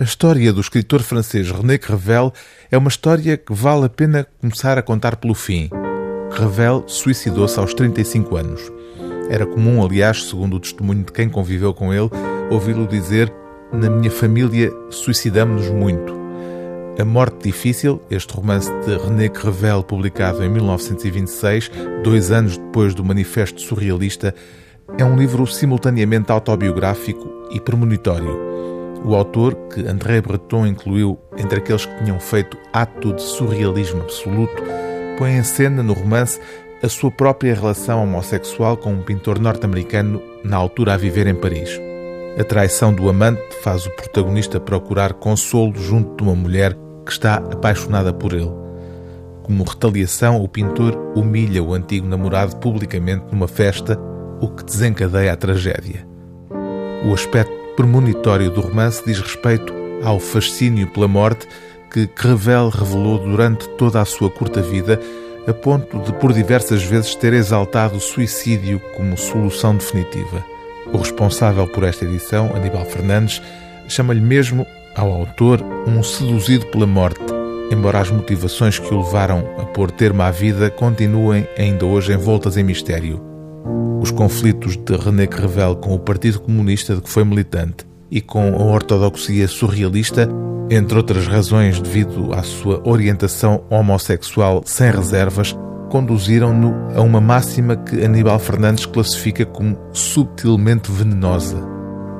A história do escritor francês René Crevel é uma história que vale a pena começar a contar pelo fim. Crevel suicidou-se aos 35 anos. Era comum, aliás, segundo o testemunho de quem conviveu com ele, ouvi-lo dizer: Na minha família suicidamos-nos muito. A Morte Difícil, este romance de René Crevel, publicado em 1926, dois anos depois do Manifesto Surrealista, é um livro simultaneamente autobiográfico e premonitório. O autor, que André Breton incluiu entre aqueles que tinham feito ato de surrealismo absoluto, põe em cena no romance a sua própria relação homossexual com um pintor norte-americano na altura a viver em Paris. A traição do amante faz o protagonista procurar consolo junto de uma mulher que está apaixonada por ele. Como retaliação, o pintor humilha o antigo namorado publicamente numa festa, o que desencadeia a tragédia. O aspecto premonitório do romance diz respeito ao fascínio pela morte que Crevel revelou durante toda a sua curta vida, a ponto de por diversas vezes ter exaltado o suicídio como solução definitiva. O responsável por esta edição, Aníbal Fernandes, chama-lhe mesmo ao autor um seduzido pela morte, embora as motivações que o levaram a pôr termo à vida continuem ainda hoje envoltas em mistério os conflitos de René Crevel com o Partido Comunista de que foi militante e com a ortodoxia surrealista, entre outras razões devido à sua orientação homossexual sem reservas, conduziram-no a uma máxima que Aníbal Fernandes classifica como subtilmente venenosa.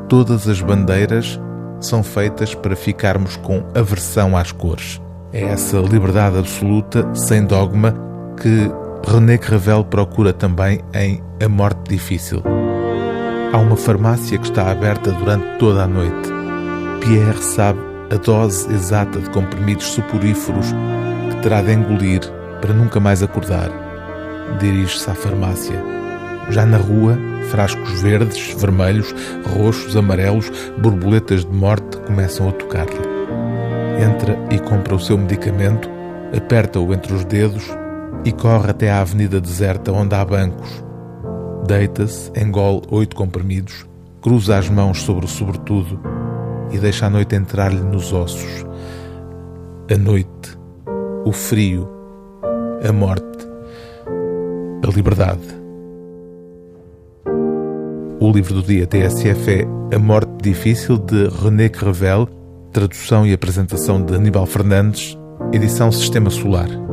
Todas as bandeiras são feitas para ficarmos com aversão às cores. É essa liberdade absoluta, sem dogma, que René Crevel procura também em A Morte Difícil. Há uma farmácia que está aberta durante toda a noite. Pierre sabe a dose exata de comprimidos suporíferos que terá de engolir para nunca mais acordar. Dirige-se à farmácia. Já na rua, frascos verdes, vermelhos, roxos, amarelos, borboletas de morte começam a tocar-lhe. Entra e compra o seu medicamento, aperta-o entre os dedos e corre até à avenida deserta onde há bancos. Deita-se, engole oito comprimidos, cruza as mãos sobre o sobretudo e deixa a noite entrar-lhe nos ossos. A noite, o frio, a morte, a liberdade. O livro do dia TSF é A Morte Difícil de René Crevel, tradução e apresentação de Aníbal Fernandes, edição Sistema Solar.